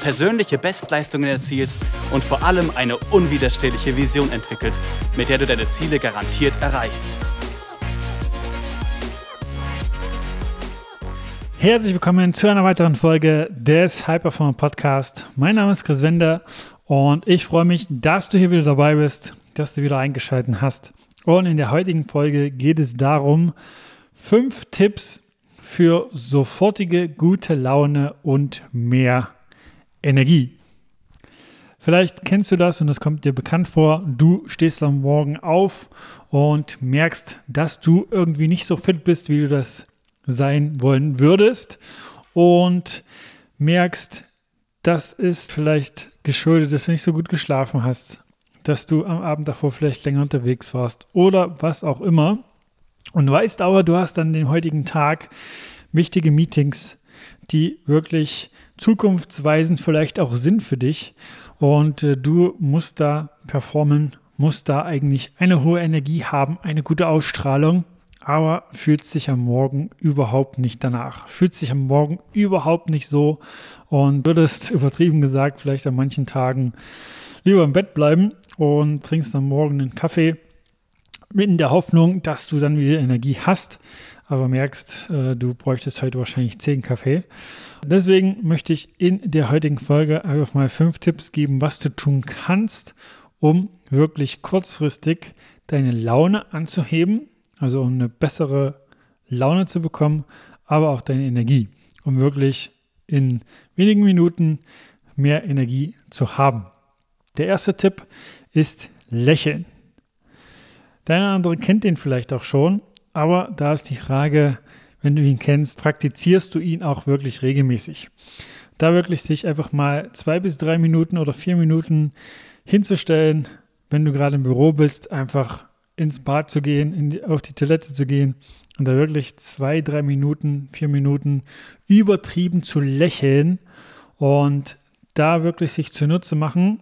persönliche Bestleistungen erzielst und vor allem eine unwiderstehliche Vision entwickelst, mit der du deine Ziele garantiert erreichst. Herzlich willkommen zu einer weiteren Folge des Hyperform Podcast. Mein Name ist Chris Wender und ich freue mich, dass du hier wieder dabei bist, dass du wieder eingeschaltet hast. Und in der heutigen Folge geht es darum, fünf Tipps für sofortige gute Laune und mehr Energie. Vielleicht kennst du das und das kommt dir bekannt vor. Du stehst am Morgen auf und merkst, dass du irgendwie nicht so fit bist, wie du das sein wollen würdest. Und merkst, das ist vielleicht geschuldet, dass du nicht so gut geschlafen hast, dass du am Abend davor vielleicht länger unterwegs warst oder was auch immer. Und weißt aber, du hast dann den heutigen Tag wichtige Meetings, die wirklich zukunftsweisend vielleicht auch sind für dich. Und äh, du musst da performen, musst da eigentlich eine hohe Energie haben, eine gute Ausstrahlung, aber fühlt sich am Morgen überhaupt nicht danach. Fühlt sich am Morgen überhaupt nicht so und würdest übertrieben gesagt vielleicht an manchen Tagen lieber im Bett bleiben und trinkst am Morgen einen Kaffee in der Hoffnung, dass du dann wieder Energie hast aber merkst, äh, du bräuchtest heute wahrscheinlich 10 Kaffee. Deswegen möchte ich in der heutigen Folge einfach mal fünf Tipps geben, was du tun kannst, um wirklich kurzfristig deine Laune anzuheben, also um eine bessere Laune zu bekommen, aber auch deine Energie, um wirklich in wenigen Minuten mehr Energie zu haben. Der erste Tipp ist Lächeln. Der eine andere kennt den vielleicht auch schon, aber da ist die Frage, wenn du ihn kennst, praktizierst du ihn auch wirklich regelmäßig? Da wirklich sich einfach mal zwei bis drei Minuten oder vier Minuten hinzustellen, wenn du gerade im Büro bist, einfach ins Bad zu gehen, die, auf die Toilette zu gehen und da wirklich zwei, drei Minuten, vier Minuten übertrieben zu lächeln und da wirklich sich zunutze machen,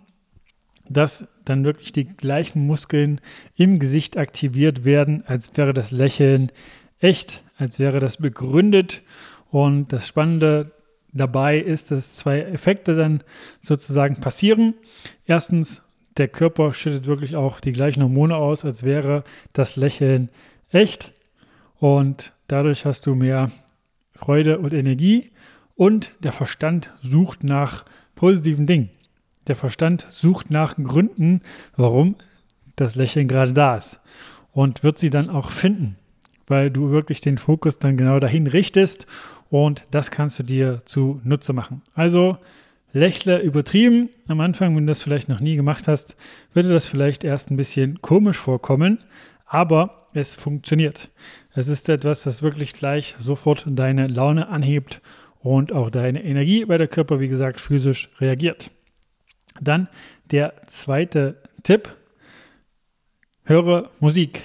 dass dann wirklich die gleichen Muskeln im Gesicht aktiviert werden, als wäre das Lächeln echt, als wäre das begründet. Und das Spannende dabei ist, dass zwei Effekte dann sozusagen passieren. Erstens, der Körper schüttet wirklich auch die gleichen Hormone aus, als wäre das Lächeln echt. Und dadurch hast du mehr Freude und Energie. Und der Verstand sucht nach positiven Dingen. Der Verstand sucht nach Gründen, warum das Lächeln gerade da ist und wird sie dann auch finden, weil du wirklich den Fokus dann genau dahin richtest und das kannst du dir zu Nutze machen. Also lächle übertrieben. Am Anfang, wenn du das vielleicht noch nie gemacht hast, würde das vielleicht erst ein bisschen komisch vorkommen, aber es funktioniert. Es ist etwas, das wirklich gleich sofort deine Laune anhebt und auch deine Energie, weil der Körper, wie gesagt, physisch reagiert. Dann der zweite Tipp. Höre Musik.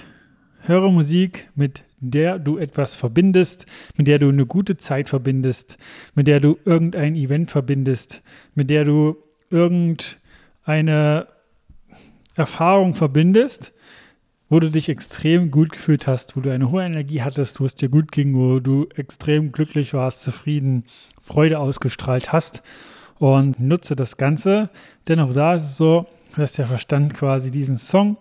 Höre Musik, mit der du etwas verbindest, mit der du eine gute Zeit verbindest, mit der du irgendein Event verbindest, mit der du irgendeine Erfahrung verbindest, wo du dich extrem gut gefühlt hast, wo du eine hohe Energie hattest, wo es dir gut ging, wo du extrem glücklich warst, zufrieden, Freude ausgestrahlt hast und nutze das Ganze. Denn auch da ist es so, dass der Verstand quasi diesen Song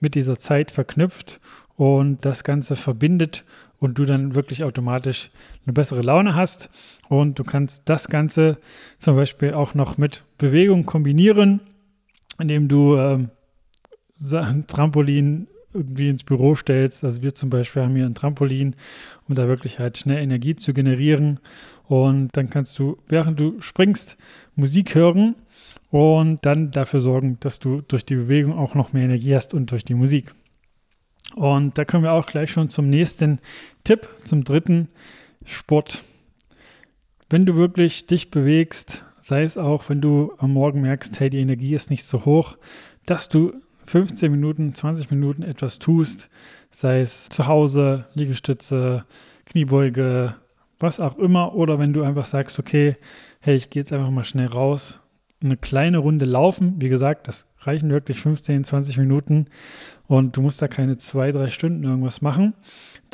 mit dieser Zeit verknüpft und das Ganze verbindet und du dann wirklich automatisch eine bessere Laune hast. Und du kannst das Ganze zum Beispiel auch noch mit Bewegung kombinieren, indem du ähm, Trampolin irgendwie ins Büro stellst. Also wir zum Beispiel haben hier ein Trampolin, um da wirklich halt schnell Energie zu generieren. Und dann kannst du, während du springst, Musik hören und dann dafür sorgen, dass du durch die Bewegung auch noch mehr Energie hast und durch die Musik. Und da kommen wir auch gleich schon zum nächsten Tipp, zum dritten Sport. Wenn du wirklich dich bewegst, sei es auch, wenn du am Morgen merkst, hey, die Energie ist nicht so hoch, dass du 15 Minuten, 20 Minuten etwas tust, sei es zu Hause, Liegestütze, Kniebeuge, was auch immer, oder wenn du einfach sagst, okay, hey, ich gehe jetzt einfach mal schnell raus, eine kleine Runde laufen, wie gesagt, das reichen wirklich 15, 20 Minuten und du musst da keine zwei, drei Stunden irgendwas machen.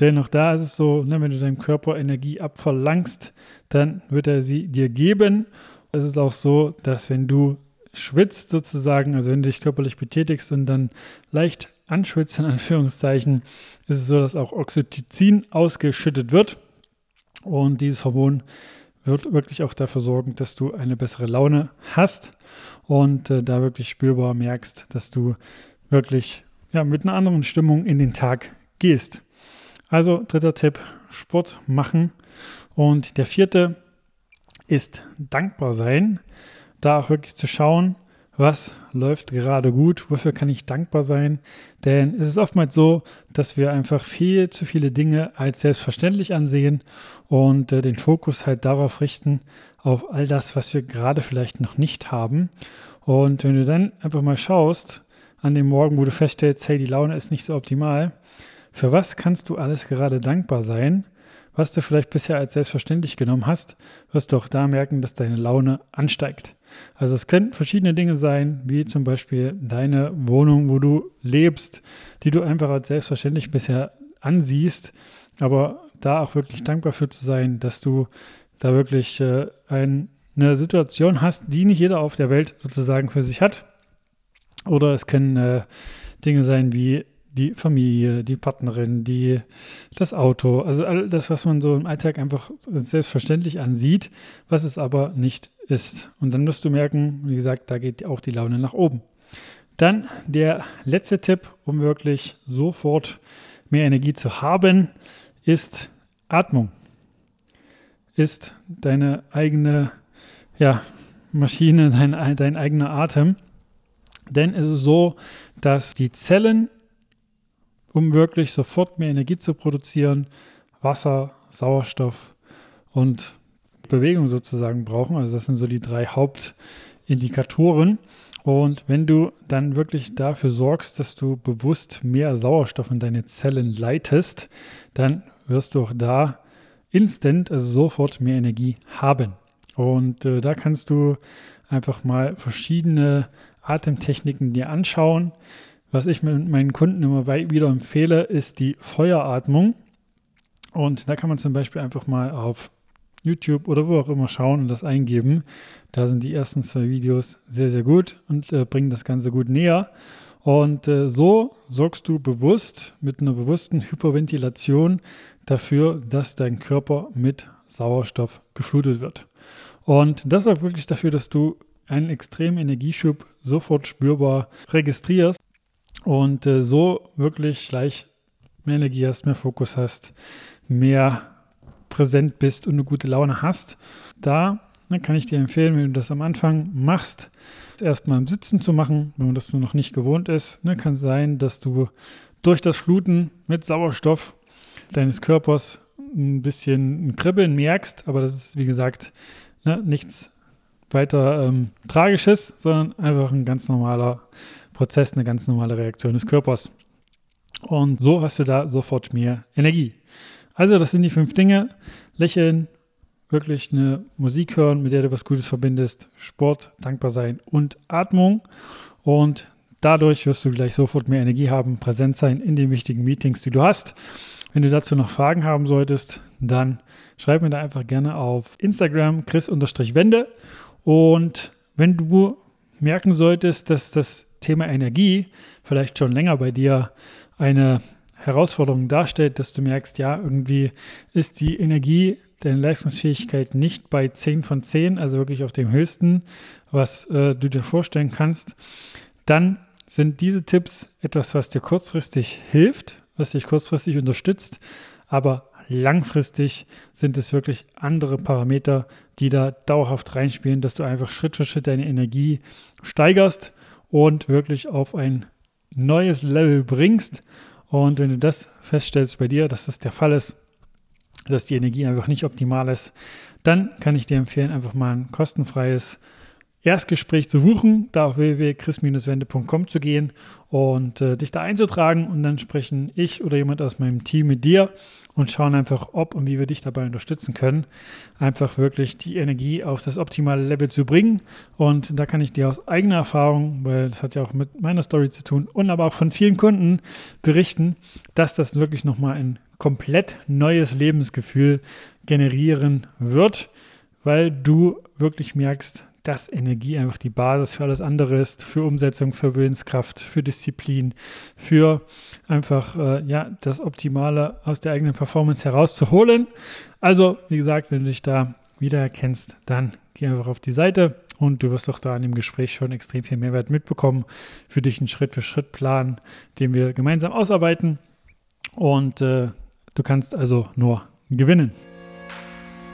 Denn auch da ist es so, ne, wenn du deinem Körper Energie abverlangst, dann wird er sie dir geben. Es ist auch so, dass wenn du schwitzt sozusagen, also wenn du dich körperlich betätigst und dann leicht anschwitzt, in Anführungszeichen, ist es so, dass auch Oxytocin ausgeschüttet wird. Und dieses Hormon wird wirklich auch dafür sorgen, dass du eine bessere Laune hast und äh, da wirklich spürbar merkst, dass du wirklich ja, mit einer anderen Stimmung in den Tag gehst. Also dritter Tipp, Sport machen. Und der vierte ist dankbar sein. Da auch wirklich zu schauen, was läuft gerade gut, wofür kann ich dankbar sein. Denn es ist oftmals so, dass wir einfach viel zu viele Dinge als selbstverständlich ansehen und äh, den Fokus halt darauf richten, auf all das, was wir gerade vielleicht noch nicht haben. Und wenn du dann einfach mal schaust, an dem Morgen, wo du feststellst, hey, die Laune ist nicht so optimal, für was kannst du alles gerade dankbar sein? Was du vielleicht bisher als selbstverständlich genommen hast, wirst du auch da merken, dass deine Laune ansteigt. Also es können verschiedene Dinge sein, wie zum Beispiel deine Wohnung, wo du lebst, die du einfach als selbstverständlich bisher ansiehst, aber da auch wirklich dankbar für zu sein, dass du da wirklich äh, ein, eine Situation hast, die nicht jeder auf der Welt sozusagen für sich hat. Oder es können äh, Dinge sein wie die Familie, die Partnerin, die, das Auto, also all das, was man so im Alltag einfach selbstverständlich ansieht, was es aber nicht ist. Und dann wirst du merken, wie gesagt, da geht auch die Laune nach oben. Dann der letzte Tipp, um wirklich sofort mehr Energie zu haben, ist Atmung. Ist deine eigene ja, Maschine, dein, dein eigener Atem. Denn es ist so, dass die Zellen um wirklich sofort mehr Energie zu produzieren, Wasser, Sauerstoff und Bewegung sozusagen brauchen. Also das sind so die drei Hauptindikatoren. Und wenn du dann wirklich dafür sorgst, dass du bewusst mehr Sauerstoff in deine Zellen leitest, dann wirst du auch da instant, also sofort mehr Energie haben. Und äh, da kannst du einfach mal verschiedene Atemtechniken dir anschauen. Was ich meinen Kunden immer wieder empfehle, ist die Feueratmung. Und da kann man zum Beispiel einfach mal auf YouTube oder wo auch immer schauen und das eingeben. Da sind die ersten zwei Videos sehr, sehr gut und äh, bringen das Ganze gut näher. Und äh, so sorgst du bewusst mit einer bewussten Hyperventilation dafür, dass dein Körper mit Sauerstoff geflutet wird. Und das sorgt wirklich dafür, dass du einen extremen Energieschub sofort spürbar registrierst und äh, so wirklich gleich mehr Energie hast, mehr Fokus hast, mehr präsent bist und eine gute Laune hast. Da ne, kann ich dir empfehlen, wenn du das am Anfang machst, erstmal im Sitzen zu machen, wenn man das noch nicht gewohnt ist. Ne, kann sein, dass du durch das Fluten mit Sauerstoff deines Körpers ein bisschen ein Kribbeln merkst, aber das ist wie gesagt ne, nichts weiter ähm, Tragisches, sondern einfach ein ganz normaler Prozess, eine ganz normale Reaktion des Körpers. Und so hast du da sofort mehr Energie. Also, das sind die fünf Dinge. Lächeln, wirklich eine Musik hören, mit der du was Gutes verbindest, Sport, dankbar sein und Atmung. Und dadurch wirst du gleich sofort mehr Energie haben, präsent sein in den wichtigen Meetings, die du hast. Wenn du dazu noch Fragen haben solltest, dann schreib mir da einfach gerne auf Instagram chris-wende. Und wenn du merken solltest, dass das Thema Energie vielleicht schon länger bei dir eine Herausforderung darstellt, dass du merkst, ja, irgendwie ist die Energie, deine Leistungsfähigkeit nicht bei 10 von 10, also wirklich auf dem höchsten, was äh, du dir vorstellen kannst, dann sind diese Tipps etwas, was dir kurzfristig hilft, was dich kurzfristig unterstützt, aber langfristig sind es wirklich andere Parameter, die da dauerhaft reinspielen, dass du einfach Schritt für Schritt deine Energie steigerst und wirklich auf ein neues Level bringst. Und wenn du das feststellst bei dir, dass das der Fall ist, dass die Energie einfach nicht optimal ist, dann kann ich dir empfehlen, einfach mal ein kostenfreies Erstgespräch zu buchen, da auf www.chris-wende.com zu gehen und äh, dich da einzutragen und dann sprechen ich oder jemand aus meinem Team mit dir und schauen einfach, ob und wie wir dich dabei unterstützen können, einfach wirklich die Energie auf das optimale Level zu bringen. Und da kann ich dir aus eigener Erfahrung, weil das hat ja auch mit meiner Story zu tun und aber auch von vielen Kunden berichten, dass das wirklich nochmal ein komplett neues Lebensgefühl generieren wird, weil du wirklich merkst, dass Energie einfach die Basis für alles andere ist, für Umsetzung, für Willenskraft, für Disziplin, für einfach äh, ja, das Optimale aus der eigenen Performance herauszuholen. Also, wie gesagt, wenn du dich da wiedererkennst, dann geh einfach auf die Seite und du wirst auch da in dem Gespräch schon extrem viel Mehrwert mitbekommen für dich einen Schritt-für-Schritt-Plan, den wir gemeinsam ausarbeiten. Und äh, du kannst also nur gewinnen.